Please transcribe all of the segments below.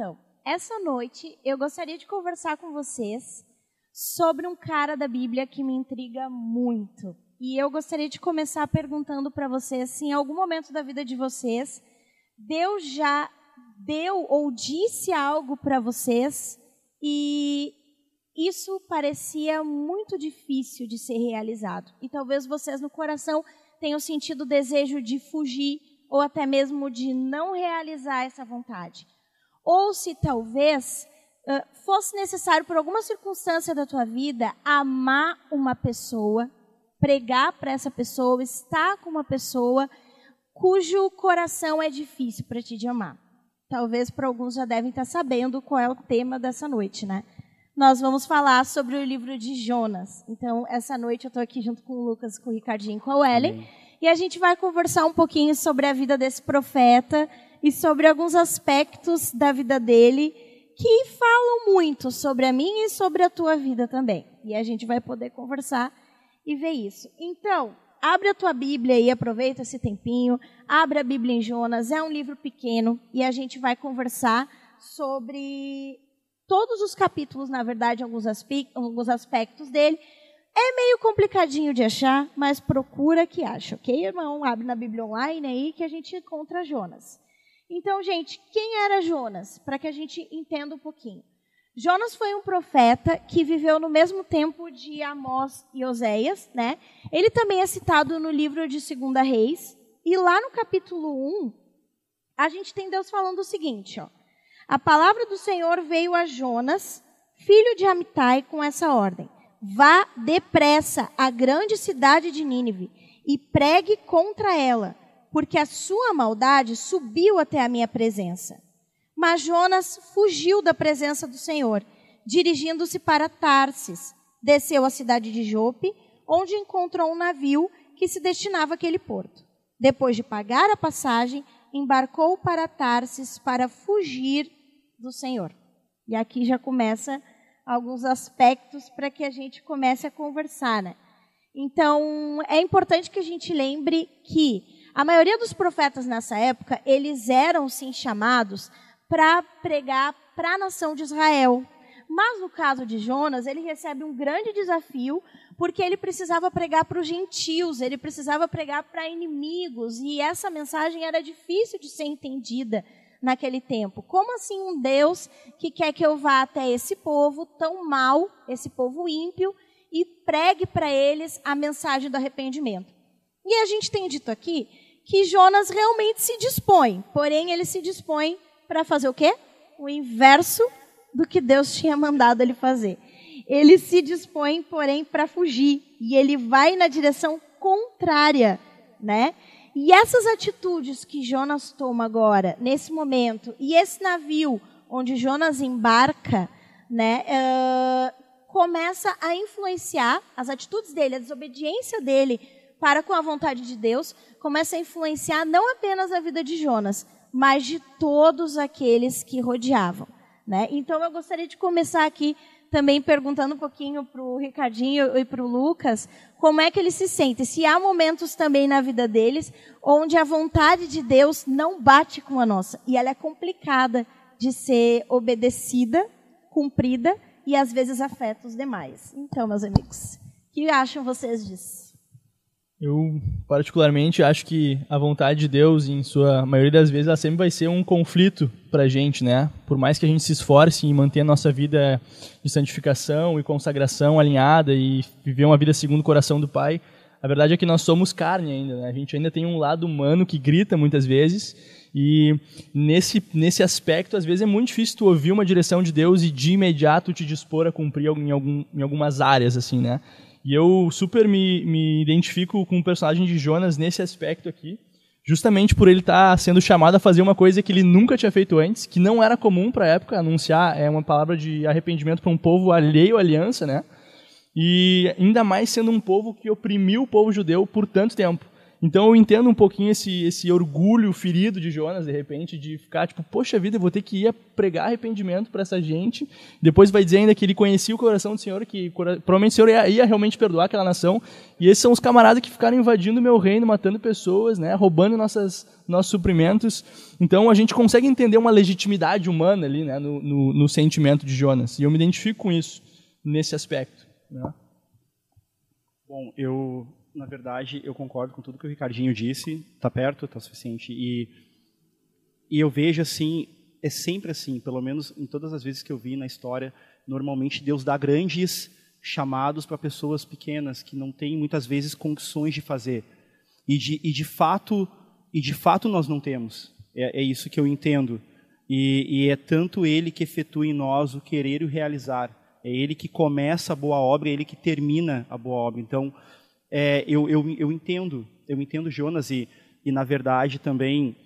Então, essa noite eu gostaria de conversar com vocês sobre um cara da Bíblia que me intriga muito. E eu gostaria de começar perguntando para vocês se em algum momento da vida de vocês Deus já deu ou disse algo para vocês e isso parecia muito difícil de ser realizado. E talvez vocês no coração tenham sentido o desejo de fugir ou até mesmo de não realizar essa vontade. Ou se talvez fosse necessário, por alguma circunstância da tua vida, amar uma pessoa, pregar para essa pessoa, estar com uma pessoa cujo coração é difícil para ti de amar. Talvez para alguns já devem estar sabendo qual é o tema dessa noite, né? Nós vamos falar sobre o livro de Jonas. Então, essa noite eu estou aqui junto com o Lucas, com o Ricardinho e com a Ellen. Amém. E a gente vai conversar um pouquinho sobre a vida desse profeta e sobre alguns aspectos da vida dele que falam muito sobre a minha e sobre a tua vida também. E a gente vai poder conversar e ver isso. Então, abre a tua Bíblia e aproveita esse tempinho. Abre a Bíblia em Jonas, é um livro pequeno e a gente vai conversar sobre todos os capítulos, na verdade, alguns, alguns aspectos dele. É meio complicadinho de achar, mas procura que acha, ok, irmão? Abre na Bíblia online aí que a gente encontra Jonas. Então, gente, quem era Jonas? Para que a gente entenda um pouquinho. Jonas foi um profeta que viveu no mesmo tempo de Amós e Oséias, né? Ele também é citado no livro de Segunda Reis, e lá no capítulo 1, a gente tem Deus falando o seguinte, ó: A palavra do Senhor veio a Jonas, filho de Amitai, com essa ordem: Vá depressa à grande cidade de Nínive e pregue contra ela, porque a sua maldade subiu até a minha presença. Mas Jonas fugiu da presença do Senhor, dirigindo-se para Tarsis. Desceu à cidade de Jope, onde encontrou um navio que se destinava àquele porto. Depois de pagar a passagem, embarcou para Tarsis para fugir do Senhor. E aqui já começa alguns aspectos para que a gente comece a conversar, né? Então, é importante que a gente lembre que a maioria dos profetas nessa época, eles eram sim chamados para pregar para a nação de Israel. Mas no caso de Jonas, ele recebe um grande desafio, porque ele precisava pregar para os gentios, ele precisava pregar para inimigos, e essa mensagem era difícil de ser entendida naquele tempo. Como assim um Deus que quer que eu vá até esse povo tão mal, esse povo ímpio, e pregue para eles a mensagem do arrependimento? E a gente tem dito aqui que Jonas realmente se dispõe, porém ele se dispõe para fazer o quê? O inverso do que Deus tinha mandado ele fazer. Ele se dispõe, porém, para fugir e ele vai na direção contrária, né? E essas atitudes que Jonas toma agora, nesse momento, e esse navio onde Jonas embarca, né, uh, começa a influenciar as atitudes dele, a desobediência dele para com a vontade de Deus, começa a influenciar não apenas a vida de Jonas, mas de todos aqueles que rodeavam. Né? Então eu gostaria de começar aqui também perguntando um pouquinho para o Ricardinho e para o Lucas como é que eles se sentem. Se há momentos também na vida deles onde a vontade de Deus não bate com a nossa e ela é complicada de ser obedecida, cumprida e às vezes afeta os demais. Então, meus amigos, o que acham vocês disso? Eu, particularmente, acho que a vontade de Deus, em sua maioria das vezes, ela sempre vai ser um conflito para a gente, né? Por mais que a gente se esforce em manter a nossa vida de santificação e consagração alinhada e viver uma vida segundo o coração do Pai, a verdade é que nós somos carne ainda, né? A gente ainda tem um lado humano que grita muitas vezes e nesse, nesse aspecto, às vezes é muito difícil tu ouvir uma direção de Deus e de imediato te dispor a cumprir em, algum, em algumas áreas, assim, né? E eu super me, me identifico com o personagem de Jonas nesse aspecto aqui, justamente por ele estar tá sendo chamado a fazer uma coisa que ele nunca tinha feito antes, que não era comum para a época, anunciar é uma palavra de arrependimento para um povo alheio à aliança, né? E ainda mais sendo um povo que oprimiu o povo judeu por tanto tempo. Então eu entendo um pouquinho esse, esse orgulho ferido de Jonas, de repente, de ficar tipo, poxa vida, eu vou ter que ir pregar arrependimento para essa gente. Depois vai dizer ainda que ele conhecia o coração do Senhor, que provavelmente o Senhor ia, ia, realmente perdoar aquela nação. E esses são os camaradas que ficaram invadindo meu reino, matando pessoas, né, roubando nossas, nossos suprimentos. Então a gente consegue entender uma legitimidade humana ali né, no, no, no sentimento de Jonas. E eu me identifico com isso, nesse aspecto. Né? Bom, eu na verdade, eu concordo com tudo que o Ricardinho disse. Está perto, está suficiente. E, e eu vejo assim, é sempre assim, pelo menos em todas as vezes que eu vi na história, normalmente Deus dá grandes chamados para pessoas pequenas que não têm muitas vezes condições de fazer. E de, e de fato, e de fato nós não temos. É, é isso que eu entendo. E, e é tanto Ele que efetua em nós o querer e o realizar. É Ele que começa a boa obra, é Ele que termina a boa obra. Então, é, eu, eu, eu entendo, eu entendo Jonas e, e na verdade também,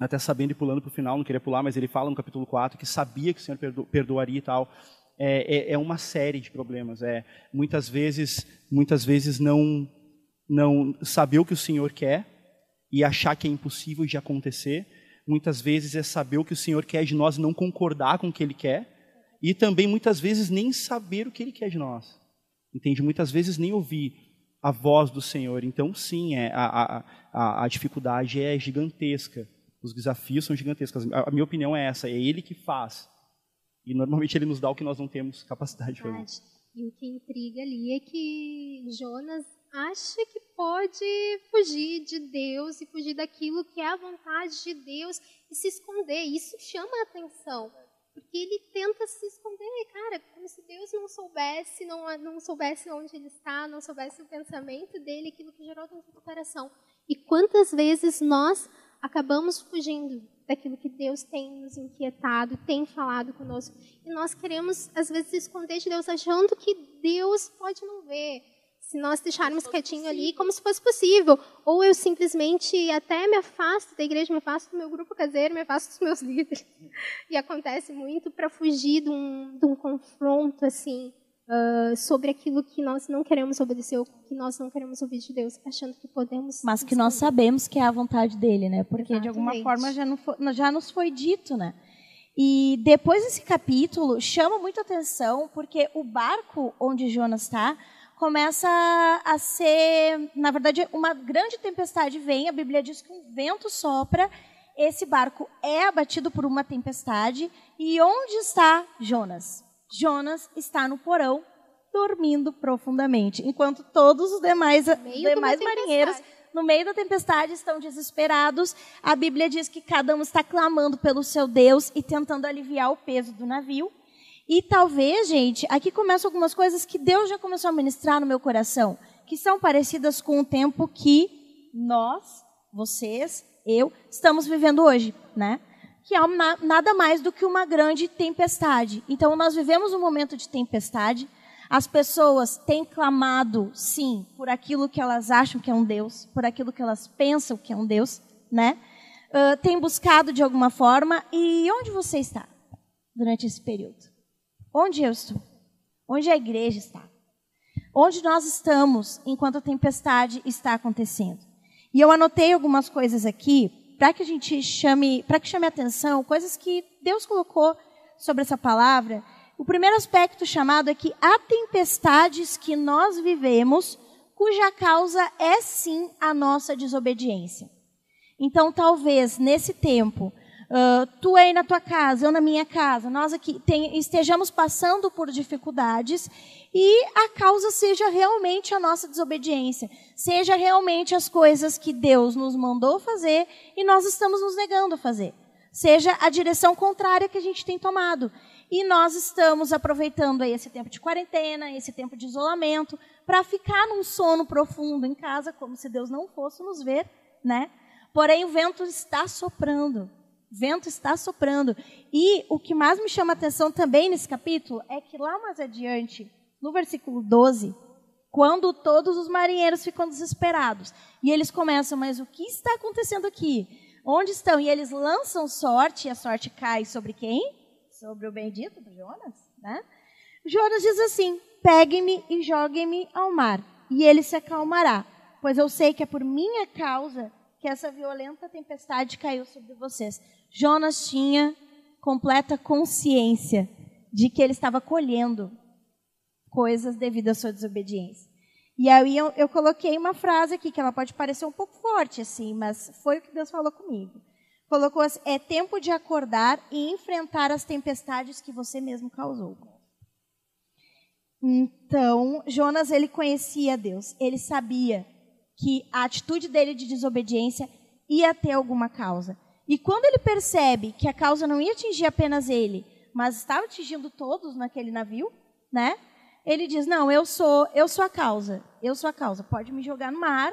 até sabendo e pulando para o final, não queria pular, mas ele fala no capítulo 4 que sabia que o Senhor perdo, perdoaria e tal. É, é, é, uma série de problemas. É muitas vezes, muitas vezes não não saber o que o Senhor quer e achar que é impossível de acontecer. Muitas vezes é saber o que o Senhor quer de nós e não concordar com o que Ele quer. E também muitas vezes nem saber o que Ele quer de nós. Entende? Muitas vezes nem ouvir a voz do Senhor. Então, sim, é, a, a, a, dificuldade é gigantesca. Os desafios são gigantescos. A, a, minha opinião é essa: é Ele que faz. E normalmente Ele nos dá o que nós não temos capacidade de fazer. E o que intriga ali é que Jonas acha que pode fugir de Deus e fugir daquilo que é a vontade de Deus e se esconder. Isso chama a atenção. Porque ele tenta se esconder, cara, como se Deus não soubesse, não, não soubesse onde ele está, não soubesse o pensamento dele, aquilo que gerou dentro do coração. E quantas vezes nós acabamos fugindo daquilo que Deus tem nos inquietado, tem falado conosco. E nós queremos, às vezes, esconder de Deus, achando que Deus pode não ver se nós deixarmos quietinho possível. ali, como se fosse possível. Ou eu simplesmente até me afasto da igreja, me afasto do meu grupo caseiro, me afasto dos meus líderes. E acontece muito para fugir de um, de um, confronto assim uh, sobre aquilo que nós não queremos obedecer, ou que nós não queremos ouvir de Deus, achando que podemos. Mas que nós sabemos que é a vontade dele, né? Porque Exatamente. de alguma forma já, foi, já nos foi dito, né? E depois desse capítulo chama muito atenção porque o barco onde Jonas está começa a ser, na verdade, uma grande tempestade vem, a Bíblia diz que um vento sopra, esse barco é abatido por uma tempestade, e onde está Jonas? Jonas está no porão, dormindo profundamente, enquanto todos os demais, demais marinheiros no meio da tempestade estão desesperados. A Bíblia diz que cada um está clamando pelo seu Deus e tentando aliviar o peso do navio. E talvez, gente, aqui começam algumas coisas que Deus já começou a ministrar no meu coração, que são parecidas com o tempo que nós, vocês, eu, estamos vivendo hoje, né? Que é nada mais do que uma grande tempestade. Então, nós vivemos um momento de tempestade. As pessoas têm clamado, sim, por aquilo que elas acham que é um Deus, por aquilo que elas pensam que é um Deus, né? Uh, tem buscado de alguma forma. E onde você está durante esse período? Onde eu estou? Onde a igreja está? Onde nós estamos enquanto a tempestade está acontecendo? E eu anotei algumas coisas aqui para que a gente chame, para que chame atenção, coisas que Deus colocou sobre essa palavra. O primeiro aspecto chamado é que há tempestades que nós vivemos cuja causa é sim a nossa desobediência. Então, talvez nesse tempo Uh, tu aí na tua casa, eu na minha casa, nós aqui tem, estejamos passando por dificuldades e a causa seja realmente a nossa desobediência, seja realmente as coisas que Deus nos mandou fazer e nós estamos nos negando a fazer, seja a direção contrária que a gente tem tomado. E nós estamos aproveitando aí esse tempo de quarentena, esse tempo de isolamento, para ficar num sono profundo em casa, como se Deus não fosse nos ver, né? Porém, o vento está soprando vento está soprando. E o que mais me chama a atenção também nesse capítulo é que lá mais adiante, no versículo 12, quando todos os marinheiros ficam desesperados e eles começam, mas o que está acontecendo aqui? Onde estão? E eles lançam sorte, e a sorte cai sobre quem? Sobre o bendito do Jonas, né? Jonas diz assim: peguem-me e joguem-me ao mar, e ele se acalmará. pois eu sei que é por minha causa que essa violenta tempestade caiu sobre vocês. Jonas tinha completa consciência de que ele estava colhendo coisas devido à sua desobediência. E aí eu, eu, coloquei uma frase aqui que ela pode parecer um pouco forte assim, mas foi o que Deus falou comigo. Colocou assim, é tempo de acordar e enfrentar as tempestades que você mesmo causou. Então, Jonas ele conhecia Deus, ele sabia que a atitude dele de desobediência ia ter alguma causa. E quando ele percebe que a causa não ia atingir apenas ele, mas estava atingindo todos naquele navio, né? Ele diz: "Não, eu sou, eu sou a causa. Eu sou a causa. Pode me jogar no mar,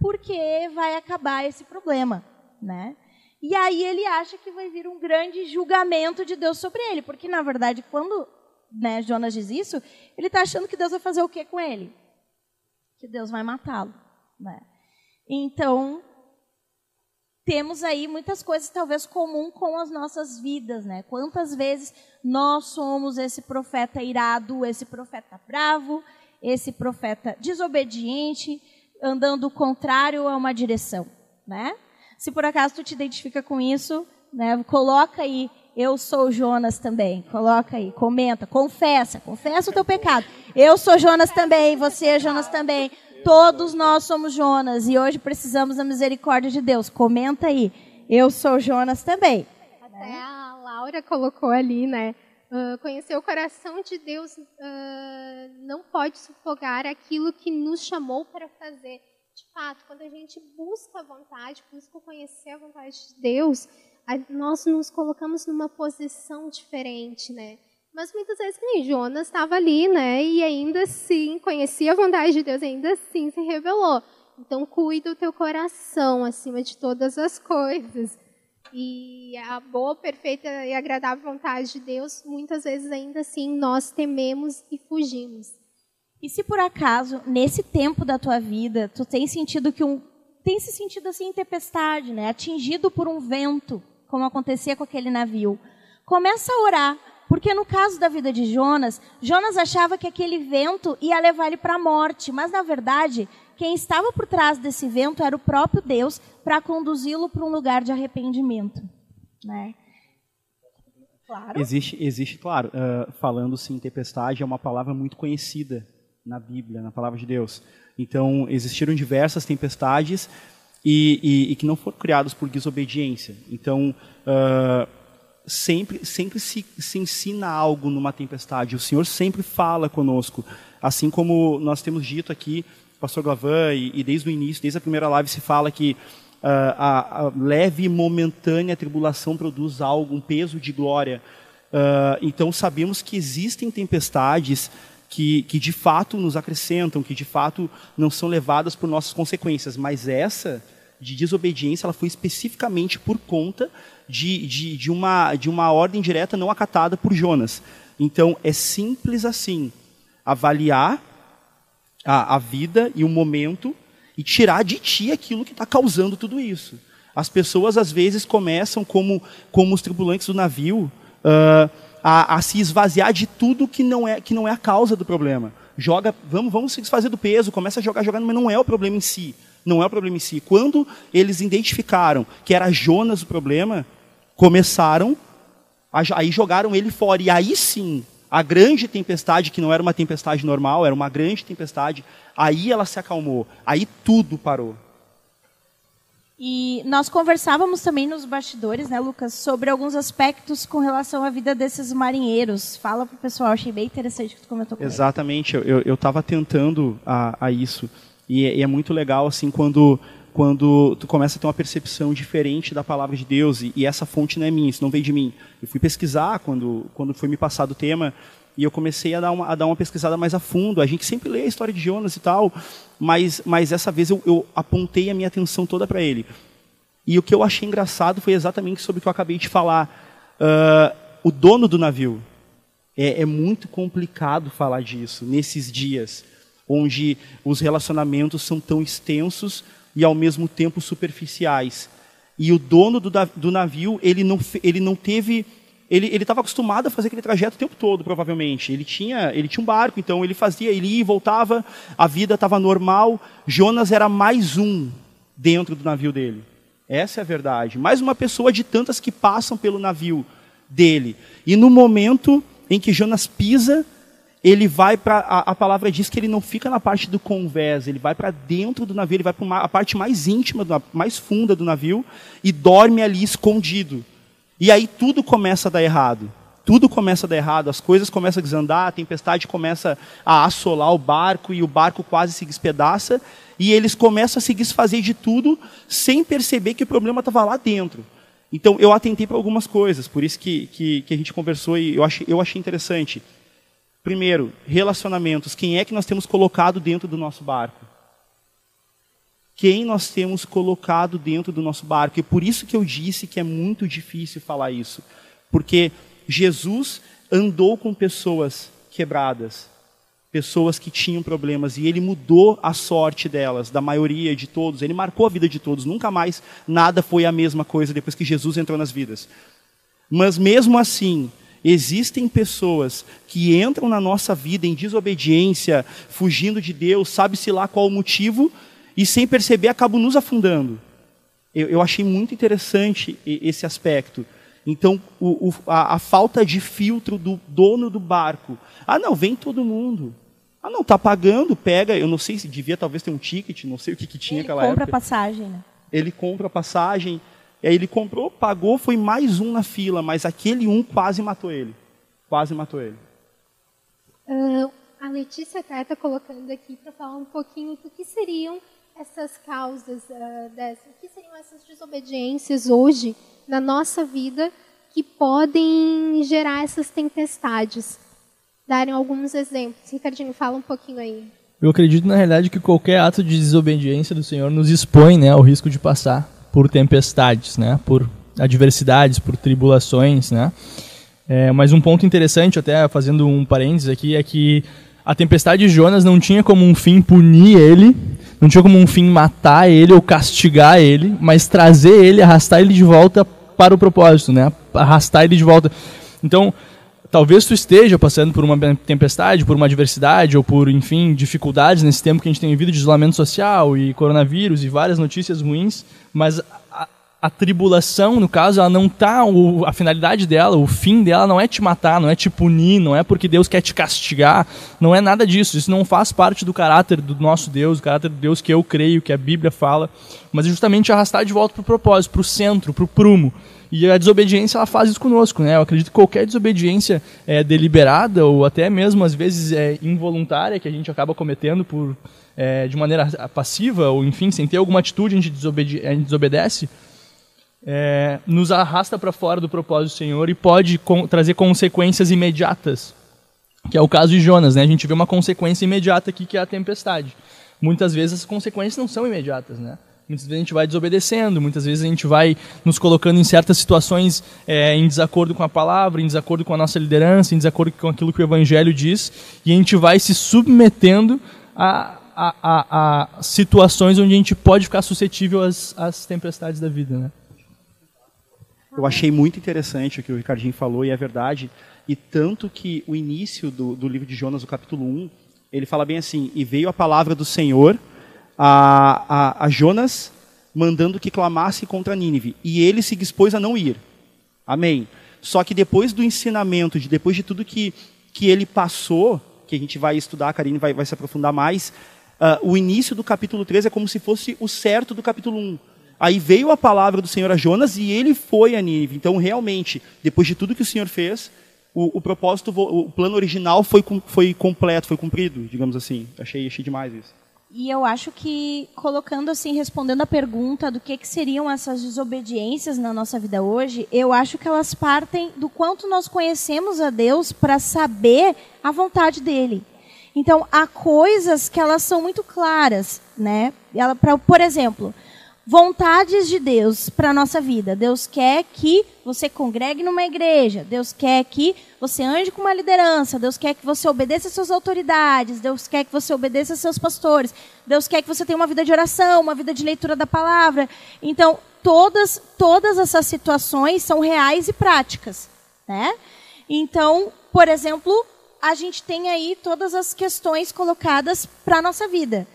porque vai acabar esse problema", né? E aí ele acha que vai vir um grande julgamento de Deus sobre ele, porque na verdade, quando né, Jonas diz isso, ele está achando que Deus vai fazer o que com ele? Que Deus vai matá-lo. Né? Então, temos aí muitas coisas talvez comum com as nossas vidas, né? Quantas vezes nós somos esse profeta irado, esse profeta bravo, esse profeta desobediente, andando contrário a uma direção, né? Se por acaso tu te identifica com isso, né? Coloca aí, eu sou Jonas também. Coloca aí, comenta, confessa, confessa o teu pecado. Eu sou Jonas também, você é Jonas também. Todos nós somos Jonas e hoje precisamos da misericórdia de Deus. Comenta aí. Eu sou Jonas também. Até a Laura colocou ali, né? Uh, conhecer o coração de Deus uh, não pode sufocar aquilo que nos chamou para fazer. De fato, quando a gente busca a vontade, busca conhecer a vontade de Deus, a, nós nos colocamos numa posição diferente, né? Mas muitas vezes nem Jonas estava ali, né? E ainda assim conhecia a vontade de Deus, ainda assim se revelou. Então cuida o teu coração acima de todas as coisas. E a boa, perfeita e agradável vontade de Deus, muitas vezes ainda assim nós tememos e fugimos. E se por acaso nesse tempo da tua vida tu tem sentido que um tem se sentido assim em tempestade, né? Atingido por um vento, como acontecia com aquele navio, começa a orar porque no caso da vida de Jonas, Jonas achava que aquele vento ia levar ele para a morte, mas na verdade, quem estava por trás desse vento era o próprio Deus para conduzi-lo para um lugar de arrependimento, né? Claro. Existe, existe, claro, uh, falando-se em tempestade, é uma palavra muito conhecida na Bíblia, na palavra de Deus. Então, existiram diversas tempestades e, e, e que não foram criadas por desobediência. Então, uh, sempre, sempre se, se ensina algo numa tempestade. O Senhor sempre fala conosco. Assim como nós temos dito aqui, pastor Glavan, e, e desde o início, desde a primeira live, se fala que uh, a, a, leve e momentânea tribulação produz algo, um peso de glória. Uh, então sabemos que existem tempestades que, que de fato nos acrescentam, que de fato não são levadas por nossas consequências, mas essa de desobediência ela foi especificamente por conta de, de, de, uma, de uma ordem direta não acatada por Jonas. Então, é simples assim: avaliar a, a vida e o momento e tirar de ti aquilo que está causando tudo isso. As pessoas, às vezes, começam, como, como os tripulantes do navio, uh, a, a, se esvaziar de tudo que não, é, que não é a causa do problema. Joga, vamos, vamos se desfazer do peso, começa a jogar, jogar, mas não é o problema em si. Não é o problema em si. Quando eles identificaram que era Jonas o problema, começaram, a, aí jogaram ele fora. E aí sim, a grande tempestade, que não era uma tempestade normal, era uma grande tempestade, aí ela se acalmou. Aí tudo parou. E nós conversávamos também nos bastidores, né, Lucas, sobre alguns aspectos com relação à vida desses marinheiros. Fala para o pessoal, achei bem interessante que tu comentou com Exatamente, ele. eu estava tentando a, a isso. E é, e é, muito legal assim quando quando tu começa a ter uma percepção diferente da palavra de Deus e, e, essa fonte não é minha, isso não veio de mim. Eu fui pesquisar quando quando foi me passado o tema e eu comecei a dar uma, a dar uma pesquisada mais a fundo. A gente sempre lê a história de Jonas e tal, mas mas essa vez eu, eu apontei a minha atenção toda para ele. E o que eu achei engraçado foi exatamente sobre o que eu acabei de falar. Uh, o dono do navio. É, é muito complicado falar disso nesses dias onde os relacionamentos são tão extensos e ao mesmo tempo superficiais. E o dono do, do navio, ele não, ele não teve ele estava acostumado a fazer aquele trajeto o tempo todo, provavelmente. Ele tinha ele tinha um barco, então ele fazia, ele ia e voltava, a vida estava normal. Jonas era mais um dentro do navio dele. Essa é a verdade. Mais uma pessoa de tantas que passam pelo navio dele. E no momento em que Jonas pisa, ele vai para. A, a, palavra diz que ele não fica na parte do convés, ele vai para dentro do navio, ele vai para a parte mais íntima, mais funda do navio e dorme ali escondido. E aí tudo começa a dar errado. Tudo começa a dar errado, as coisas começam a desandar, a tempestade começa a assolar o barco e o barco quase se despedaça e eles começam a se desfazer de tudo sem perceber que o problema estava lá dentro. Então eu atentei para algumas coisas, por isso que, que, que, a gente conversou e eu achei, eu achei interessante. Primeiro, relacionamentos. Quem é que nós temos colocado dentro do nosso barco? Quem nós temos colocado dentro do nosso barco? E por isso que eu disse que é muito difícil falar isso. Porque Jesus andou com pessoas quebradas, pessoas que tinham problemas, e ele mudou a sorte delas, da maioria de todos. Ele marcou a vida de todos. Nunca mais nada foi a mesma coisa depois que Jesus entrou nas vidas. Mas mesmo assim, existem pessoas que entram na nossa vida em desobediência, fugindo de Deus, sabe-se lá qual o motivo, e sem perceber acabam nos afundando. Eu, eu achei muito interessante esse aspecto. Então, o, o, a, a, falta de filtro do dono do barco. Ah, não, vem todo mundo. Ah, não, tá pagando, pega. Eu não sei se devia talvez ter um ticket, não sei o que, que tinha ele aquela época. Ele compra passagem, né? Ele compra passagem. E aí ele comprou, pagou, foi mais um na fila, mas aquele um quase matou ele. Quase matou ele. Uh, a Letícia até está colocando aqui para falar um pouquinho do que seriam essas causas, uh, dessa, o que seriam essas desobediências hoje na nossa vida que podem gerar essas tempestades? Darem alguns exemplos. Ricardinho, fala um pouquinho aí. Eu acredito, na realidade, que qualquer ato de desobediência do Senhor nos expõe né, ao risco de passar por tempestades, né, por adversidades, por tribulações. Né. É, mas um ponto interessante, até fazendo um parênteses aqui, é que a tempestade de Jonas não tinha como um fim punir ele, não tinha como um fim matar ele ou castigar ele, mas trazer ele, arrastar ele de volta para o propósito, né? Arrastar ele de volta. Então, talvez tu esteja passando por uma tempestade, por uma adversidade ou por, enfim, dificuldades nesse tempo que a gente tem vivido de isolamento social e coronavírus e várias notícias ruins, mas a tribulação, no caso, ela não tá. O, a finalidade dela, o fim dela não é te matar, não é te punir, não é porque Deus quer te castigar, não é nada disso. Isso não faz parte do caráter do nosso Deus, do caráter do Deus que eu creio, que a Bíblia fala, mas é justamente arrastar de volta para o propósito, para o centro, para o prumo. E a desobediência ela faz isso conosco, né? Eu acredito que qualquer desobediência é, deliberada ou até mesmo às vezes é, involuntária que a gente acaba cometendo por é, de maneira passiva ou enfim sem ter alguma atitude a gente, desobede a gente desobedece é, nos arrasta para fora do propósito do Senhor e pode com, trazer consequências imediatas, que é o caso de Jonas. Né? A gente vê uma consequência imediata aqui, que é a tempestade. Muitas vezes as consequências não são imediatas. Né? Muitas vezes a gente vai desobedecendo, muitas vezes a gente vai nos colocando em certas situações é, em desacordo com a palavra, em desacordo com a nossa liderança, em desacordo com aquilo que o Evangelho diz, e a gente vai se submetendo a, a, a, a situações onde a gente pode ficar suscetível às, às tempestades da vida. Né? Eu achei muito interessante o que o Ricardinho falou, e é verdade. E tanto que o início do, do livro de Jonas, o capítulo 1, ele fala bem assim: E veio a palavra do Senhor a, a, a Jonas, mandando que clamasse contra Nínive. E ele se dispôs a não ir. Amém. Só que depois do ensinamento, de, depois de tudo que, que ele passou, que a gente vai estudar, a Karine vai, vai se aprofundar mais, uh, o início do capítulo 3 é como se fosse o certo do capítulo 1. Aí veio a palavra do Senhor a Jonas e ele foi a Nínive. Então, realmente, depois de tudo que o Senhor fez, o, o propósito, o plano original foi, foi completo, foi cumprido, digamos assim. Achei, achei demais isso. E eu acho que, colocando assim, respondendo a pergunta do que, que seriam essas desobediências na nossa vida hoje, eu acho que elas partem do quanto nós conhecemos a Deus para saber a vontade dele. Então, há coisas que elas são muito claras, né? Ela, pra, por exemplo, vontades de Deus para a nossa vida. Deus quer que você congregue numa igreja. Deus quer que você ande com uma liderança. Deus quer que você obedeça às suas autoridades. Deus quer que você obedeça aos seus pastores. Deus quer que você tenha uma vida de oração, uma vida de leitura da palavra. Então, todas, todas essas situações são reais e práticas. né? Então, por exemplo, a gente tem aí todas as questões colocadas para a nossa vida.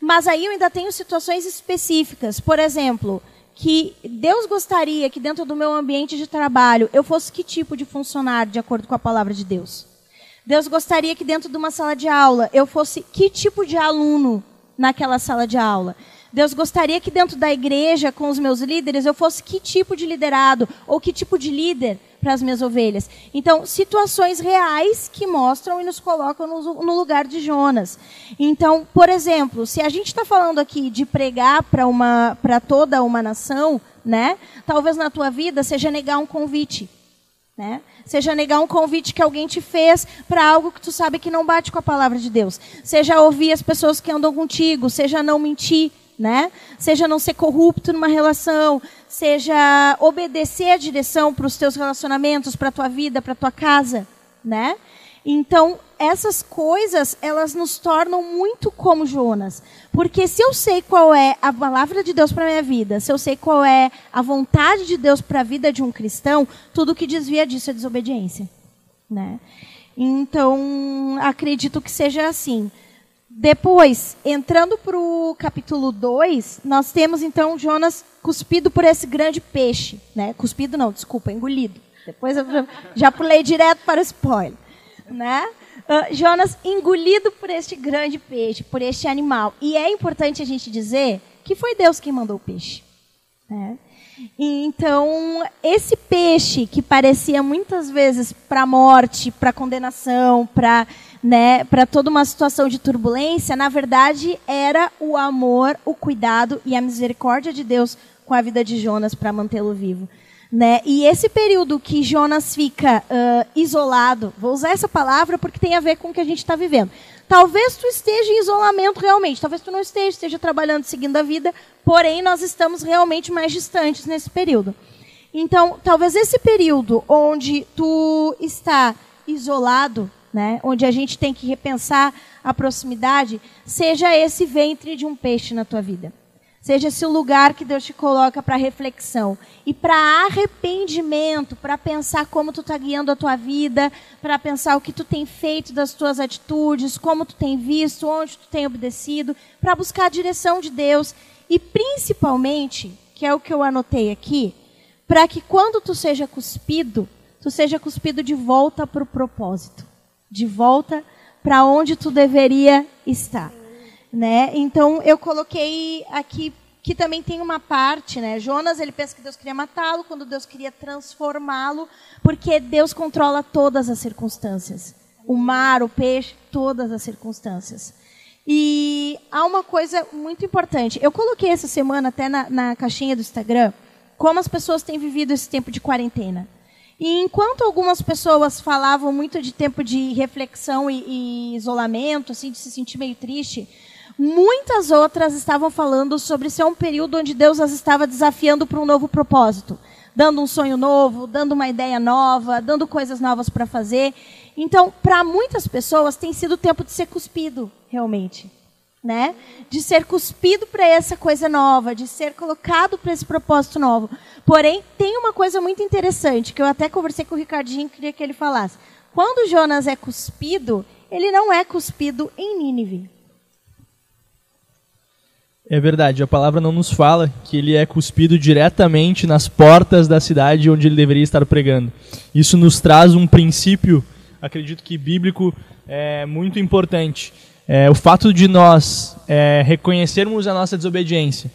Mas aí eu ainda tenho situações específicas. Por exemplo, que Deus gostaria que dentro do meu ambiente de trabalho eu fosse que tipo de funcionário, de acordo com a palavra de Deus? Deus gostaria que dentro de uma sala de aula eu fosse que tipo de aluno naquela sala de aula? Deus gostaria que dentro da igreja, com os meus líderes, eu fosse que tipo de liderado ou que tipo de líder para as minhas ovelhas. Então, situações reais que mostram e nos colocam no, no lugar de Jonas. Então, por exemplo, se a gente está falando aqui de pregar para uma para toda uma nação, né? Talvez na tua vida seja negar um convite. Né? Seja negar um convite que alguém te fez para algo que tu sabe que não bate com a palavra de Deus. Seja ouvir as pessoas que andam contigo, seja não mentir, né? Seja não ser corrupto numa relação, seja obedecer a direção para os teus relacionamentos, para a tua vida, para a tua casa, né? Então, essas coisas, elas nos tornam muito como Jonas. Porque se eu sei qual é a palavra de Deus para a minha vida, se eu sei qual é a vontade de Deus para a vida de um cristão, tudo que desvia disso é desobediência. Né? Então, acredito que seja assim. Depois, entrando para o capítulo 2, nós temos então Jonas cuspido por esse grande peixe. Né? Cuspido não, desculpa, engolido. Depois eu já pulei direto para o spoiler. Né? Uh, Jonas engolido por este grande peixe, por este animal. E é importante a gente dizer que foi Deus quem mandou o peixe. Né? Então, esse peixe que parecia muitas vezes para a morte, para condenação, para né, para toda uma situação de turbulência, na verdade era o amor, o cuidado e a misericórdia de Deus com a vida de Jonas para mantê-lo vivo. Né? E esse período que Jonas fica uh, isolado, vou usar essa palavra porque tem a ver com o que a gente está vivendo. Talvez tu esteja em isolamento realmente, talvez tu não esteja, esteja trabalhando, seguindo a vida, porém nós estamos realmente mais distantes nesse período. Então, talvez esse período onde tu está isolado, né, onde a gente tem que repensar a proximidade, seja esse ventre de um peixe na tua vida. Seja esse o lugar que Deus te coloca para reflexão e para arrependimento, para pensar como tu está guiando a tua vida, para pensar o que tu tem feito das tuas atitudes, como tu tem visto, onde tu tem obedecido, para buscar a direção de Deus e principalmente, que é o que eu anotei aqui, para que quando tu seja cuspido, tu seja cuspido de volta para o propósito de volta para onde tu deveria estar, né? Então eu coloquei aqui que também tem uma parte, né? Jonas ele pensa que Deus queria matá-lo quando Deus queria transformá-lo, porque Deus controla todas as circunstâncias, o mar, o peixe, todas as circunstâncias. E há uma coisa muito importante. Eu coloquei essa semana até na, na caixinha do Instagram como as pessoas têm vivido esse tempo de quarentena. E enquanto algumas pessoas falavam muito de tempo de reflexão e, e, isolamento, assim, de se sentir meio triste, muitas outras estavam falando sobre ser um período onde Deus as estava desafiando para um novo propósito, dando um sonho novo, dando uma ideia nova, dando coisas novas para fazer. Então, para muitas pessoas tem sido tempo de ser cuspido, realmente né? De ser cuspido para essa coisa nova, de ser colocado para esse propósito novo. Porém, tem uma coisa muito interessante que eu até conversei com o Ricardinho, queria que ele falasse. Quando Jonas é cuspido, ele não é cuspido em Nínive. É verdade, a palavra não nos fala que ele é cuspido diretamente nas portas da cidade onde ele deveria estar pregando. Isso nos traz um princípio, acredito que bíblico, é muito importante é, o fato de nós é, reconhecermos a nossa desobediência,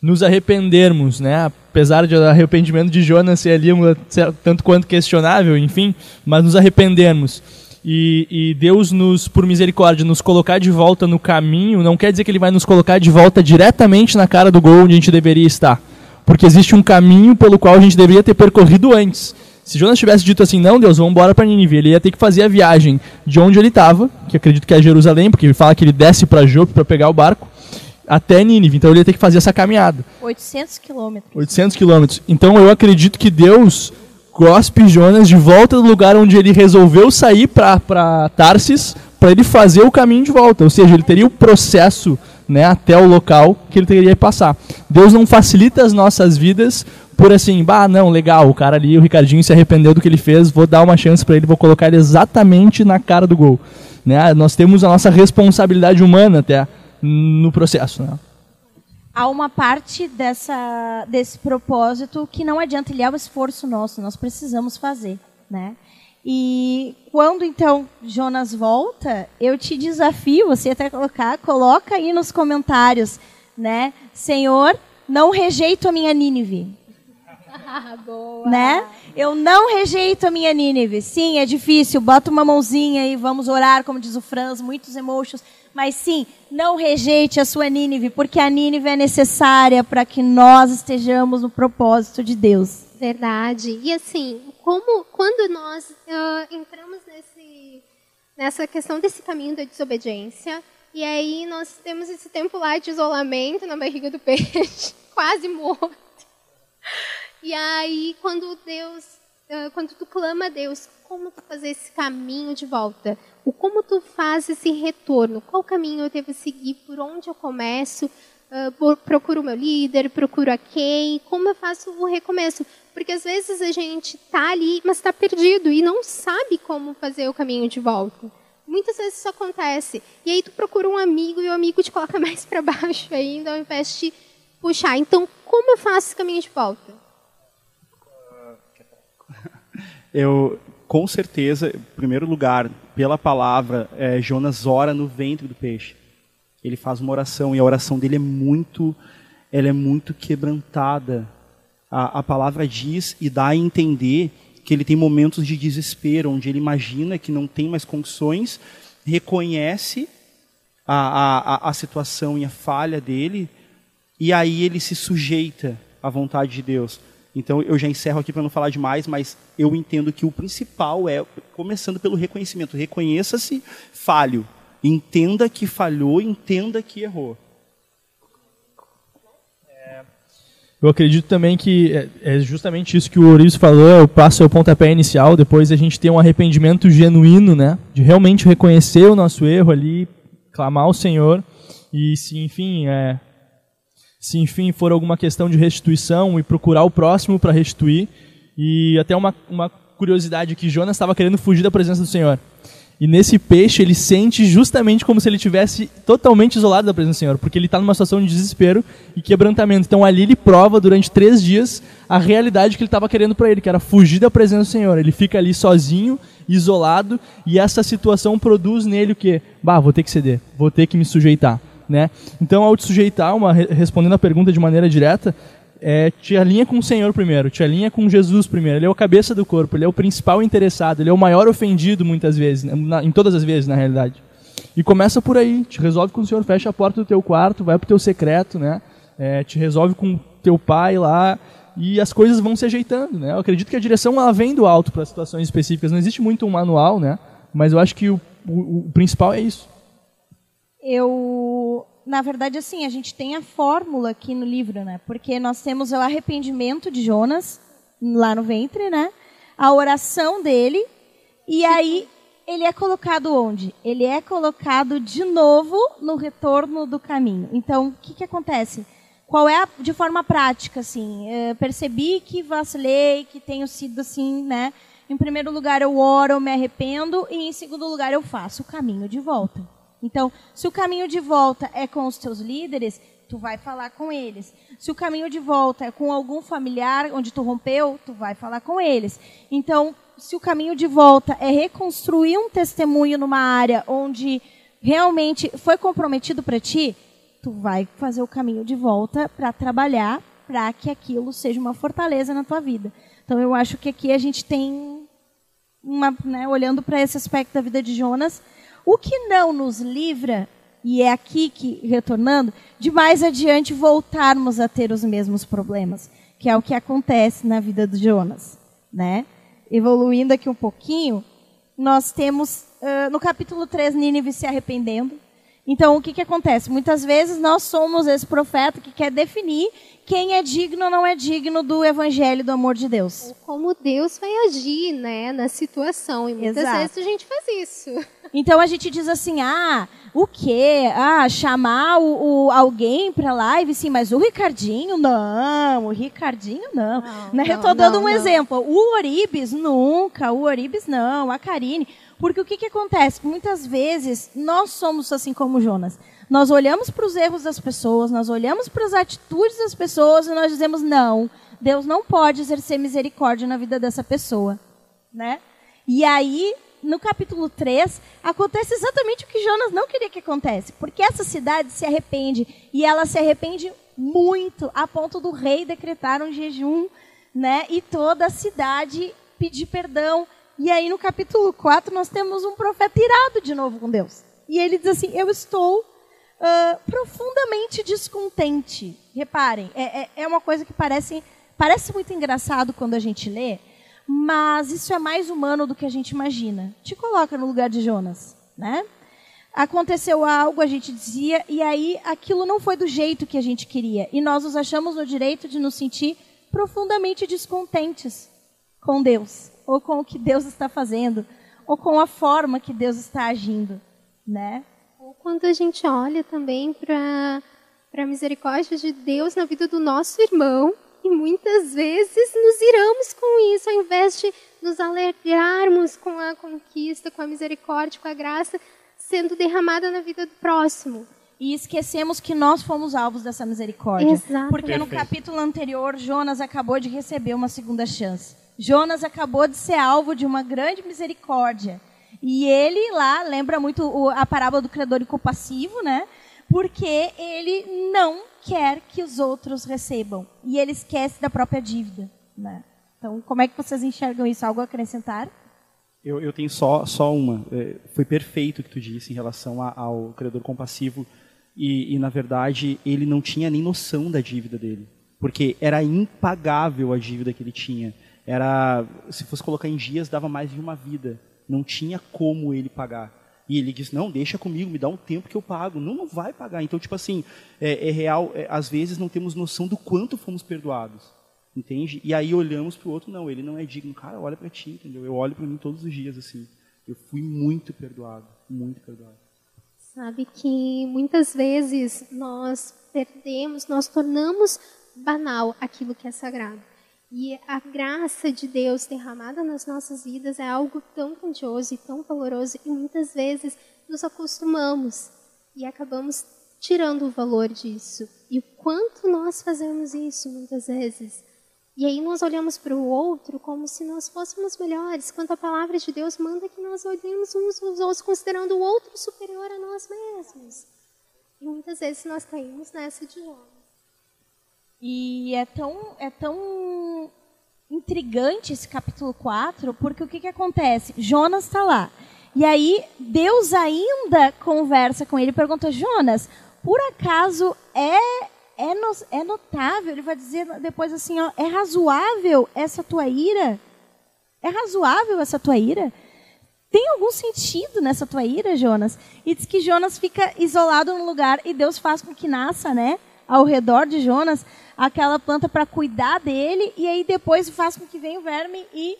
nos arrependermos, né? Apesar de o arrependimento de Jonas ser ali um, tanto quanto questionável, enfim, mas nos arrependermos e, e, Deus nos, por misericórdia, nos colocar de volta no caminho, não quer dizer que Ele vai nos colocar de volta diretamente na cara do gol onde a gente deveria estar, porque existe um caminho pelo qual a gente deveria ter percorrido antes. Se Jonas tivesse dito assim, não, Deus, vamos embora para Nínive, ele ia ter que fazer a viagem de onde ele estava, que acredito que é Jerusalém, porque ele fala que ele desce para Jope para pegar o barco, até Nínive. Então ele ia ter que fazer essa caminhada. 800 quilômetros. 800 quilômetros. Então eu acredito que Deus gospe Jonas de volta do lugar onde ele resolveu sair para Tarsis, para ele fazer o caminho de volta. Ou seja, ele teria o processo né, até o local que ele teria que passar. Deus não facilita as nossas vidas por assim, bah, não, legal, o cara ali, o Ricardinho se arrependeu do que ele fez, vou dar uma chance para ele, vou colocar ele exatamente na cara do gol. Né? Nós temos a nossa responsabilidade humana até no processo. Né? Há uma parte dessa, desse propósito que não adianta, ele é o esforço nosso, nós precisamos fazer. Né? E quando então Jonas volta, eu te desafio, você até colocar, coloca aí nos comentários, né? Senhor, não rejeito a minha Nínive. Boa. Né? Eu não rejeito a minha Nínive. Sim, é difícil, bota uma mãozinha e vamos orar, como diz o Franz, muitos emotions. Mas sim, não rejeite a sua Nínive, porque a Nínive é necessária para que nós estejamos no propósito de Deus. Verdade. E assim, como quando nós uh, entramos nesse, nessa questão desse caminho da desobediência, e aí nós temos esse tempo lá de isolamento na barriga do peixe, quase morto. E aí, quando Deus, quando tu clama a Deus, como tu fazer esse caminho de volta? O como tu faz esse retorno? Qual caminho eu devo seguir? Por onde eu começo? Procuro o meu líder, procuro a quem? Como eu faço o recomeço? Porque às vezes a gente está ali, mas está perdido e não sabe como fazer o caminho de volta. Muitas vezes isso acontece. E aí tu procura um amigo e o amigo te coloca mais para baixo ainda, ao invés de puxar. Então, como eu faço esse caminho de volta? Eu, com certeza, em primeiro lugar, pela palavra, é, Jonas ora no ventre do peixe. Ele faz uma oração e a oração dele é muito, ela é muito quebrantada. A, a palavra diz e dá a entender que ele tem momentos de desespero, onde ele imagina que não tem mais condições, reconhece a, a, a situação e a falha dele, e aí ele se sujeita à vontade de Deus. Então eu já encerro aqui para não falar demais, mas eu entendo que o principal é, começando pelo reconhecimento, reconheça-se falho, entenda que falhou, entenda que errou. Eu acredito também que é, é justamente isso que o Ourives falou, é o passo é o pontapé inicial, depois a gente tem um arrependimento genuíno, né? De realmente reconhecer o nosso erro ali, clamar ao Senhor e se enfim, é, se enfim for alguma questão de restituição e procurar o próximo para restituir. E até uma, uma curiosidade que Jonas estava querendo fugir da presença do Senhor. E nesse peixe ele sente justamente como se ele tivesse totalmente isolado da presença do Senhor, porque ele está numa situação de desespero e quebrantamento. Então ali ele prova durante três dias a realidade que ele estava querendo para ele, que era fugir da presença do Senhor. Ele fica ali sozinho, isolado, e essa situação produz nele o que? Bah, vou ter que ceder, vou ter que me sujeitar. Né? Então, ao te sujeitar, uma, respondendo a pergunta de maneira direta, é, te alinha com o Senhor primeiro, te alinha com Jesus primeiro. Ele é o cabeça do corpo, ele é o principal interessado, ele é o maior ofendido muitas vezes, né, na, em todas as vezes, na realidade. E começa por aí, te resolve com o Senhor, fecha a porta do teu quarto, vai pro teu secreto, né? É, te resolve com teu pai lá e as coisas vão se ajeitando, né? Eu acredito que a direção ela vem do alto para situações específicas. Não existe muito um manual, né? Mas eu acho que o, o, o principal é isso. Eu na verdade, assim, a gente tem a fórmula aqui no livro, né? Porque nós temos o arrependimento de Jonas, lá no ventre, né? A oração dele, e aí ele é colocado onde? Ele é colocado de novo no retorno do caminho. Então, o que, que acontece? Qual é, a, de forma prática, assim? É, percebi que vacilei, que tenho sido assim, né? Em primeiro lugar, eu oro, eu me arrependo, e em segundo lugar, eu faço o caminho de volta. Então, se o caminho de volta é com os teus líderes, tu vai falar com eles. Se o caminho de volta é com algum familiar onde tu rompeu, tu vai falar com eles. Então, se o caminho de volta é reconstruir um testemunho numa área onde realmente foi comprometido para ti, tu vai fazer o caminho de volta para trabalhar para que aquilo seja uma fortaleza na tua vida. Então, eu acho que aqui a gente tem uma, né, olhando para esse aspecto da vida de Jonas, o que não nos livra, e é aqui que, retornando, de mais adiante voltarmos a ter os mesmos problemas, que é o que acontece na vida de Jonas. Né? Evoluindo aqui um pouquinho, nós temos uh, no capítulo 3 Nínive se arrependendo. Então, o que, que acontece? Muitas vezes nós somos esse profeta que quer definir quem é digno ou não é digno do evangelho do amor de Deus. Como Deus vai agir né, na situação. E muitas Exato. vezes a gente faz isso. Então a gente diz assim: ah, o quê? Ah, chamar o, o alguém para live, sim, mas o Ricardinho, não. O Ricardinho, não. Não, né? Eu não, tô dando não, um exemplo. O Oribes, nunca. O Oribes, não. A Karine. Porque o que, que acontece? Muitas vezes, nós somos assim como Jonas. Nós olhamos para os erros das pessoas, nós olhamos para as atitudes das pessoas e nós dizemos, não, Deus não pode exercer misericórdia na vida dessa pessoa. Né? E aí, no capítulo 3, acontece exatamente o que Jonas não queria que acontecesse. Porque essa cidade se arrepende. E ela se arrepende muito, a ponto do rei decretar um jejum, né? E toda a cidade pedir perdão. E aí, no capítulo 4, nós temos um profeta irado de novo com Deus. E ele diz assim: Eu estou ah, profundamente descontente. Reparem, é, é, é uma coisa que parece, parece muito engraçado quando a gente lê, mas isso é mais humano do que a gente imagina. Te coloca no lugar de Jonas, né? Aconteceu algo, a gente dizia, e aí aquilo não foi do jeito que a gente queria. E nós nos achamos no direito de nos sentir profundamente descontentes com Deus, ou com o que Deus está fazendo, ou com a forma que Deus está agindo, né? Ou quando a gente olha também para a misericórdia de Deus na vida do nosso irmão, e muitas vezes nos iramos com isso, ao invés de nos alegrarmos com a conquista, com a misericórdia, com a graça sendo derramada na vida do próximo. E esquecemos que nós fomos alvos dessa misericórdia. Exato. Porque no Perfeito. capítulo anterior, Jonas acabou de receber uma segunda chance. Jonas acabou de ser alvo de uma grande misericórdia. E ele lá lembra muito a parábola do credor incompassivo, né? Porque ele não quer que os outros recebam. E ele esquece da própria dívida, né? Então, como é que vocês enxergam isso? Algo a acrescentar? Eu, eu tenho só, só uma. É, foi perfeito o que tu disse em relação a- ao credor compassivo. E, e, na verdade, ele não tinha nem noção da dívida dele. Porque era impagável a dívida que ele tinha. Era, se fosse colocar em dias, dava mais de uma vida. Não tinha como ele pagar. E ele diz, não, deixa comigo, me dá um tempo que eu pago. Não, não vai pagar. Então, tipo assim, é, é real, é, às vezes não temos noção do quanto fomos perdoados. Entende? E aí olhamos para o outro, não, ele não é digno. Cara, olha para ti, entendeu? Eu olho para mim todos os dias assim. Eu fui muito perdoado, muito perdoado. Sabe que muitas vezes nós perdemos, nós tornamos banal aquilo que é sagrado. E a graça de Deus derramada nas nossas vidas é algo tão grandioso e tão valoroso e muitas vezes nos acostumamos e acabamos tirando o valor disso. E o quanto nós fazemos isso muitas vezes. E aí nós olhamos para o outro como se nós fôssemos melhores, quando a palavra de Deus manda que nós olhemos uns aos outros considerando o outro superior a nós mesmos. E muitas vezes nós caímos nessa de Jonas. E é tão, é tão intrigante esse capítulo 4, porque o que, que acontece? Jonas está lá. E aí, Deus ainda conversa com ele e pergunta: Jonas, por acaso é, é, no- é notável? Ele vai dizer depois assim: ó, é razoável essa tua ira? É razoável essa tua ira? Tem algum sentido nessa tua ira, Jonas? E diz que Jonas fica isolado num lugar e Deus faz com que nasça, né, ao redor de Jonas, aquela planta para cuidar dele, e aí depois faz com que venha o verme e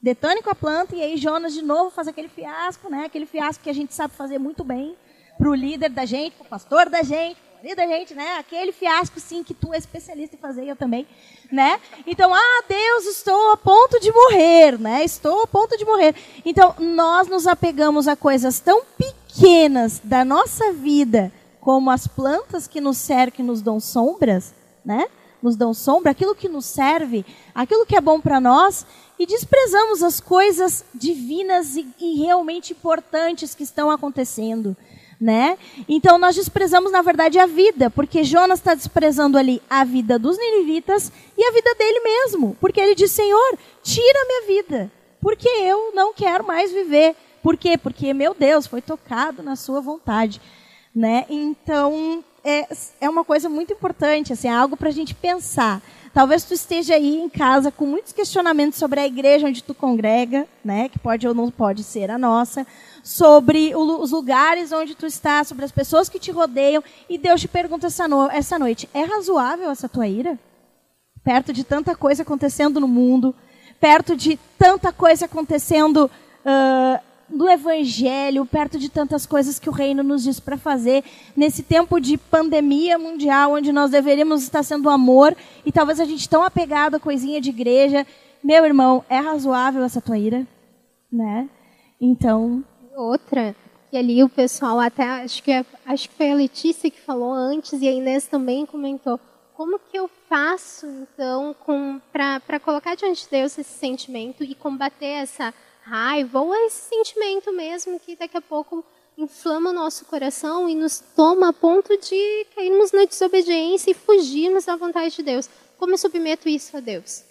detone com a planta, e aí Jonas de novo faz aquele fiasco, né, aquele fiasco que a gente sabe fazer muito bem para o líder da gente, para o pastor da gente, para o líder da gente, né, aquele fiasco sim que tu é especialista em fazer, eu também, né? Então, ah, Deus, estou a ponto de morrer, né? Estou a ponto de morrer. Então, nós nos apegamos a coisas tão pequenas da nossa vida, como as plantas que nos cercam e nos dão sombras, né? Nos dão sombra, aquilo que nos serve, aquilo que é bom para nós, e desprezamos as coisas divinas e, e realmente importantes que estão acontecendo né? Então nós desprezamos na verdade a vida, porque Jonas está desprezando ali a vida dos ninivitas e a vida dele mesmo, porque ele diz: Senhor, tira a minha vida, porque eu não quero mais viver. Por quê? Porque meu Deus foi tocado na sua vontade, né? Então é, é uma coisa muito importante, assim, é algo para a gente pensar. Talvez tu esteja aí em casa com muitos questionamentos sobre a igreja onde tu congrega, né? Que pode ou não pode ser a nossa sobre os lugares onde tu está, sobre as pessoas que te rodeiam, e Deus te pergunta essa, no- essa noite: é razoável essa tua ira? Perto de tanta coisa acontecendo no mundo, perto de tanta coisa acontecendo ah, do evangelho, perto de tantas coisas que o reino nos diz para fazer, nesse tempo de pandemia mundial, onde nós deveríamos estar sendo amor, e talvez a gente tão apegado à coisinha de igreja. Meu irmão, é razoável essa tua ira? Né? Então. Outra, e ali o pessoal até acho que é, acho que foi a Letícia que falou antes e a Inês também comentou como que eu faço então para colocar diante de Deus esse sentimento e combater essa raiva ou esse sentimento mesmo que daqui a pouco inflama o nosso coração e nos toma a ponto de cairmos na desobediência e fugirmos da vontade de Deus. Como eu submeto isso a Deus?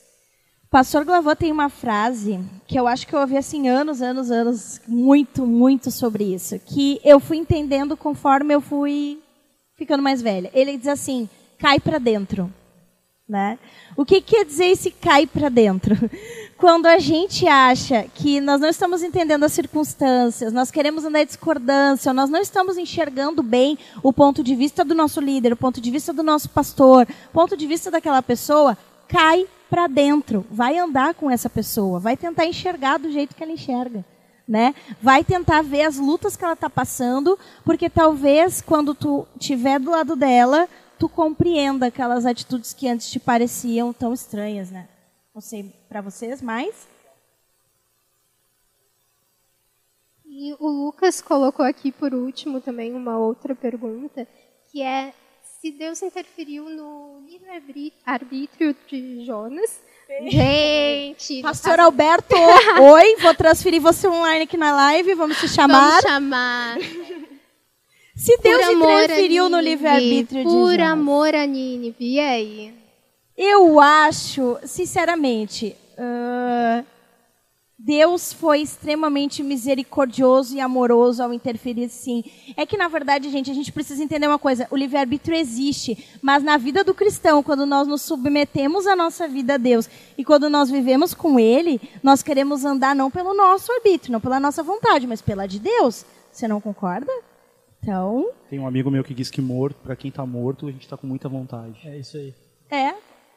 Pastor Glavô tem uma frase que eu acho que eu ouvi assim anos, anos, anos, muito, muito sobre isso, que eu fui entendendo conforme eu fui ficando mais velha. Ele diz assim: cai para dentro. Né? O que quer dizer esse cai para dentro? Quando a gente acha que nós não estamos entendendo as circunstâncias, nós queremos andar em discordância, nós não estamos enxergando bem o ponto de vista do nosso líder, o ponto de vista do nosso pastor, o ponto de vista daquela pessoa, cai para dentro, vai andar com essa pessoa, vai tentar enxergar do jeito que ela enxerga. Né? Vai tentar ver as lutas que ela está passando, porque talvez quando tu estiver do lado dela, tu compreenda aquelas atitudes que antes te pareciam tão estranhas, né? Não sei para vocês, mas E o Lucas colocou aqui por último também uma outra pergunta, que é se Deus interferiu no livre-arbítrio de Jonas. Gente! Pastor Alberto, oi, vou transferir você online aqui na live, vamos te chamar. Vamos chamar. Se Deus interferiu no livre-arbítrio de Por Jonas. amor a Nínive, e aí? Eu acho, sinceramente, uh, Deus foi extremamente misericordioso e amoroso ao interferir, sim. É que, na verdade, gente, a gente precisa entender uma coisa: o livre-arbítrio existe, mas na vida do cristão, quando nós nos submetemos a nossa vida a Deus e quando nós vivemos com Ele, nós queremos andar não pelo nosso arbítrio, não pela nossa vontade, mas pela de Deus. Você não concorda? Então. Tem um amigo meu que diz que morto, para quem está morto, a gente está com muita vontade. É isso aí. É.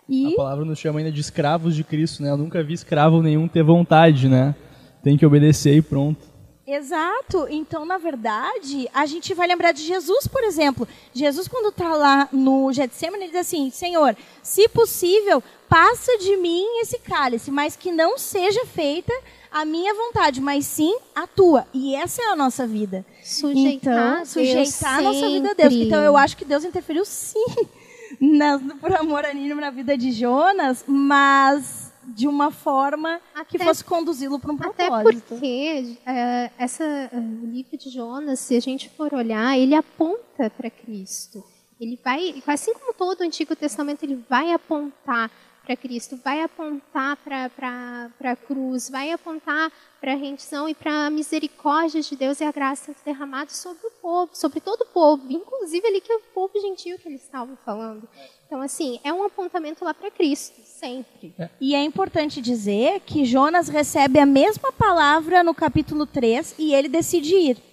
E A palavra nos chama ainda de escravos de Cristo, né? Eu nunca vi escravo nenhum ter vontade, né? Tem que obedecer e pronto. Exato. Então, na verdade, a gente vai lembrar de Jesus, por exemplo. Jesus, quando está lá no Getsemane, ele diz assim: Senhor, se possível, passa de mim esse cálice, mas que não seja feita a minha vontade, mas sim a tua. E essa é a nossa vida. Sujeitar, então, sujeitar a nossa vida a Deus. Então, eu acho que Deus interferiu sim, na, por amor a Nínive na vida de Jonas, mas de uma forma que Até- fosse conduzi-lo para um Até propósito. porque é, essa, é, o livro de Jonas, se a gente for olhar, ele aponta para Cristo. Ele vai, assim como todo o Antigo Testamento, ele vai apontar para Cristo, vai apontar para a cruz, vai apontar para a rendição e para a misericórdia de Deus e a graça derramada sobre o povo, sobre todo o povo, inclusive ali que é o povo gentil que eles estavam falando. Então, assim, é um apontamento lá para Cristo, sempre. E é importante dizer que Jonas recebe a mesma palavra no capítulo 3 e ele decide ir.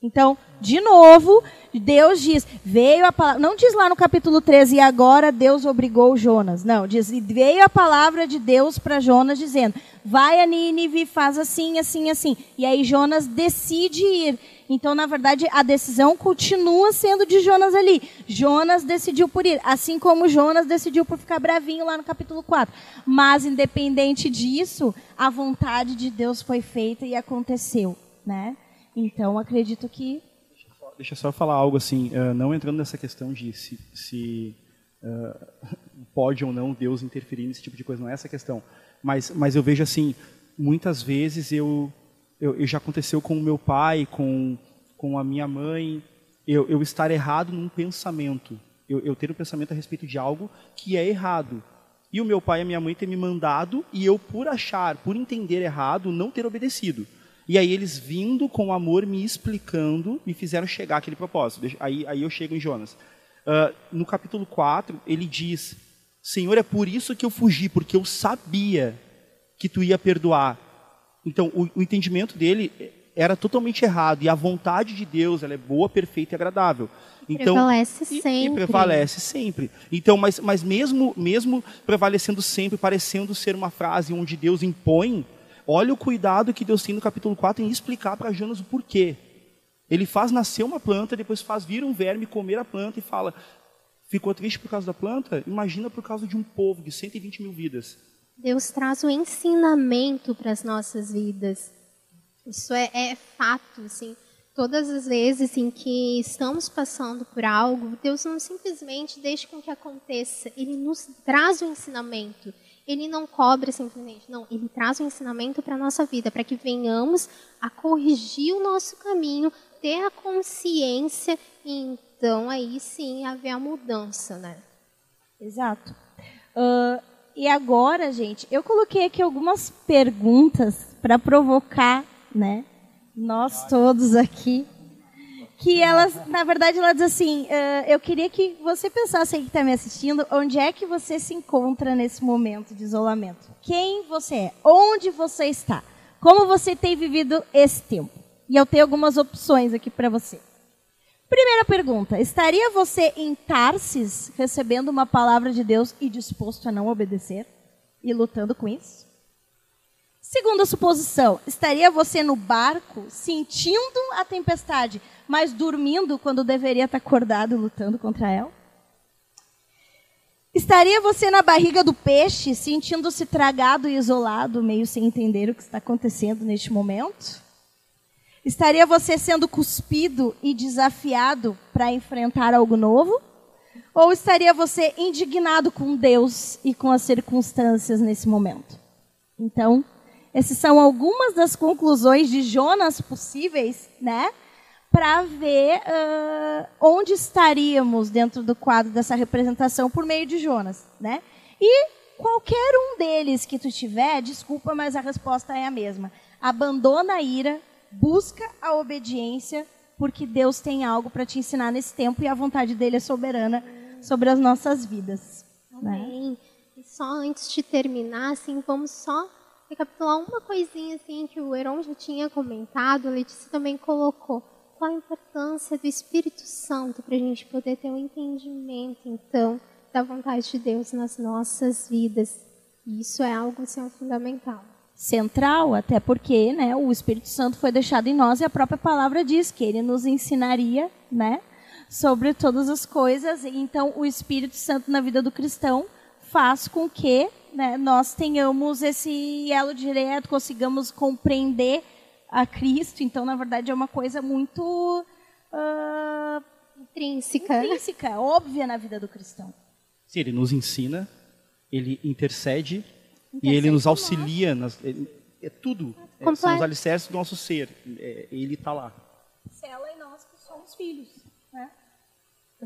Então, de novo, Deus diz, veio a palavra, não diz lá no capítulo 13, e agora Deus obrigou Jonas. Não, diz, veio a palavra de Deus para Jonas dizendo, vai a Nínive, faz assim, assim, assim. E aí Jonas decide ir. Então, na verdade, a decisão continua sendo de Jonas ali. Jonas decidiu por ir, assim como Jonas decidiu por ficar bravinho lá no capítulo 4. Mas, independente disso, a vontade de Deus foi feita e aconteceu, né? Então, acredito que Deixa eu só falar algo assim, eh, não entrando nessa questão de se, se, eh, pode ou não Deus interferir nesse tipo de coisa, não é essa a questão. Mas, mas eu vejo assim, muitas vezes eu, eu, eu já aconteceu com o meu pai, com, com a minha mãe, eu, eu estar errado num pensamento, eu, eu ter um pensamento a respeito de algo que é errado. E o meu pai e a minha mãe ter me mandado e eu, por achar, por entender errado, não ter obedecido. E aí eles vindo com amor, me explicando, me fizeram chegar àquele propósito. Aí, aí eu chego em Jonas. Ah, no capítulo 4, ele diz, Senhor, é por isso que eu fugi, porque eu sabia que tu ia perdoar. Então, o, o entendimento dele era totalmente errado. E a vontade de Deus, ela é boa, perfeita e agradável. Então, Prevalece e- sempre. E prevalece sempre. Então, mas, mas mesmo, mesmo prevalecendo sempre, parecendo ser uma frase onde Deus impõe, olha o cuidado que Deus tem no capítulo 4 em explicar para Jonas o porquê. Ele faz nascer uma planta, depois faz vir um verme comer a planta e fala: ficou triste por causa da planta? Imagina por causa de um povo de 120 mil vidas. Deus traz o ensinamento para as nossas vidas. Isso é, é fato, assim. Todas as vezes em que estamos passando por algo, Deus não simplesmente deixa com que aconteça. Ele nos traz o ensinamento. Ele não cobra simplesmente, não. Ele traz o ensinamento para a nossa vida, para que venhamos a corrigir o nosso caminho, ter a consciência e então aí sim haver a mudança, né? Exato. Uh, e agora, gente, eu coloquei aqui algumas perguntas para provocar, né? Nós todos aqui. Que elas, na verdade, ela diz assim: uh, eu queria que você pensasse aí que está me assistindo, onde é que você se encontra nesse momento de isolamento? Quem você é? Onde você está? Como você tem vivido esse tempo? E eu tenho algumas opções aqui para você. Primeira pergunta: estaria você em Tarsis recebendo uma palavra de Deus e disposto a não obedecer? E lutando com isso? Segunda suposição: estaria você no barco sentindo a tempestade, mas dormindo quando deveria estar acordado lutando contra ela? Estaria você na barriga do peixe, sentindo-se tragado e isolado, meio sem entender o que está acontecendo neste momento? Estaria você sendo cuspido e desafiado para enfrentar algo novo? Ou estaria você indignado com Deus e com as circunstâncias nesse momento? Então, essas são algumas das conclusões de Jonas possíveis, né? Para ver uh, onde estaríamos dentro do quadro dessa representação por meio de Jonas, né? E qualquer um deles que tu tiver, desculpa, mas a resposta é a mesma. Abandona a ira, busca a obediência, porque Deus tem algo para te ensinar nesse tempo e a vontade dele é soberana sobre as nossas vidas. Né? Amém. Né? E só antes de terminar, assim, vamos só recapitular uma coisinha assim que o Heron já tinha comentado, a Letícia também colocou. Qual a importância do Espírito Santo para a gente poder ter um entendimento, então, da vontade de Deus nas nossas vidas. E isso é algo assim, fundamental central, até porque né, o Espírito Santo foi deixado em nós e a própria palavra diz que ele nos ensinaria né, sobre todas as coisas. Então, o Espírito Santo na vida do cristão faz com que né, nós tenhamos esse elo direto, consigamos compreender a Cristo. Então, na verdade, é uma coisa muito uh, intrínseca. intrínseca, óbvia na vida do cristão. Sim, ele nos ensina, ele intercede e ele nos auxilia, nas, é tudo. É, são os alicerces do nosso ser. É, ele está lá. Cela e nós que somos filhos. Né?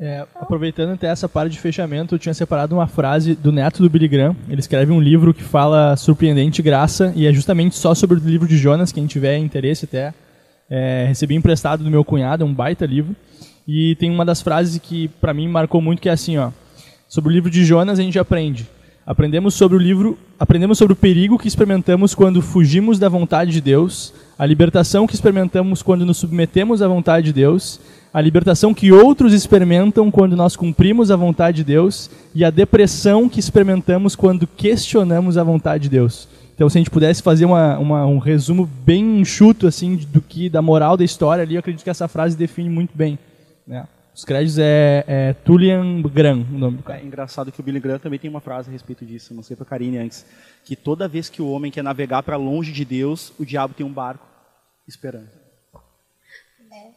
É, aproveitando até essa parte de fechamento, eu tinha separado uma frase do neto do Billy Graham. Ele escreve um livro que fala Surpreendente Graça, e é justamente só sobre o livro de Jonas, quem tiver interesse até. É, recebi emprestado do meu cunhado, é um baita livro. E tem uma das frases que para mim marcou muito, que é assim, ó. Sobre o livro de Jonas a gente aprende Aprendemos sobre o livro, aprendemos sobre o perigo que experimentamos quando fugimos da vontade de Deus, a libertação que experimentamos quando nos submetemos à vontade de Deus, a libertação que outros experimentam quando nós cumprimos a vontade de Deus e a depressão que experimentamos quando questionamos a vontade de Deus. Então, se a gente pudesse fazer uma, uma, um resumo bem enxuto assim do que da moral da história ali, eu acredito que essa frase define muito bem. Né? Os créditos é, é Tullian Graham, o nome do cara. É engraçado que o Billy Graham também tem uma frase a respeito disso, não sei para a Karine antes, que toda vez que o homem quer navegar para longe de Deus, o diabo tem um barco esperando. É.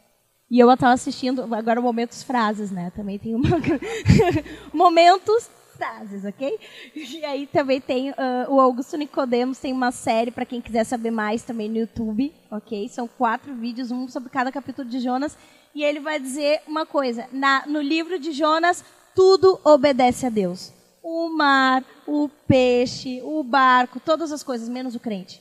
E eu estava assistindo, agora momentos frases, né? Também tem uma... momentos frases, ok? E aí também tem uh, o Augusto Nicodemos, tem uma série para quem quiser saber mais também no YouTube, ok? São quatro vídeos, um sobre cada capítulo de Jonas e ele vai dizer uma coisa: na, no livro de Jonas, tudo obedece a Deus. O mar, o peixe, o barco, todas as coisas, menos o crente.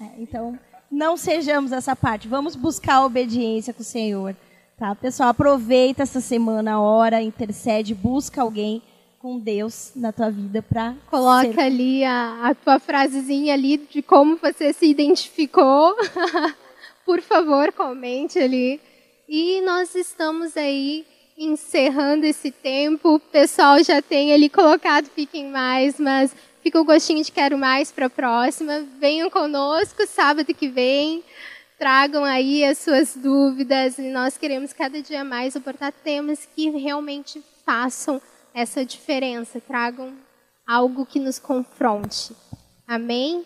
É, então, não sejamos essa parte. Vamos buscar a obediência com o Senhor. Tá? Pessoal, aproveita essa semana, ora, intercede, busca alguém com Deus na tua vida para coloca ser... ali a, a tua frasezinha ali de como você se identificou. Por favor, comente ali. E nós estamos aí encerrando esse tempo. O pessoal já tem ali colocado Fiquem Mais, mas fica o gostinho de quero mais para a próxima. Venham conosco sábado que vem. Tragam aí as suas dúvidas e nós queremos cada dia mais aportar temas que realmente façam essa diferença, tragam algo que nos confronte. Amém?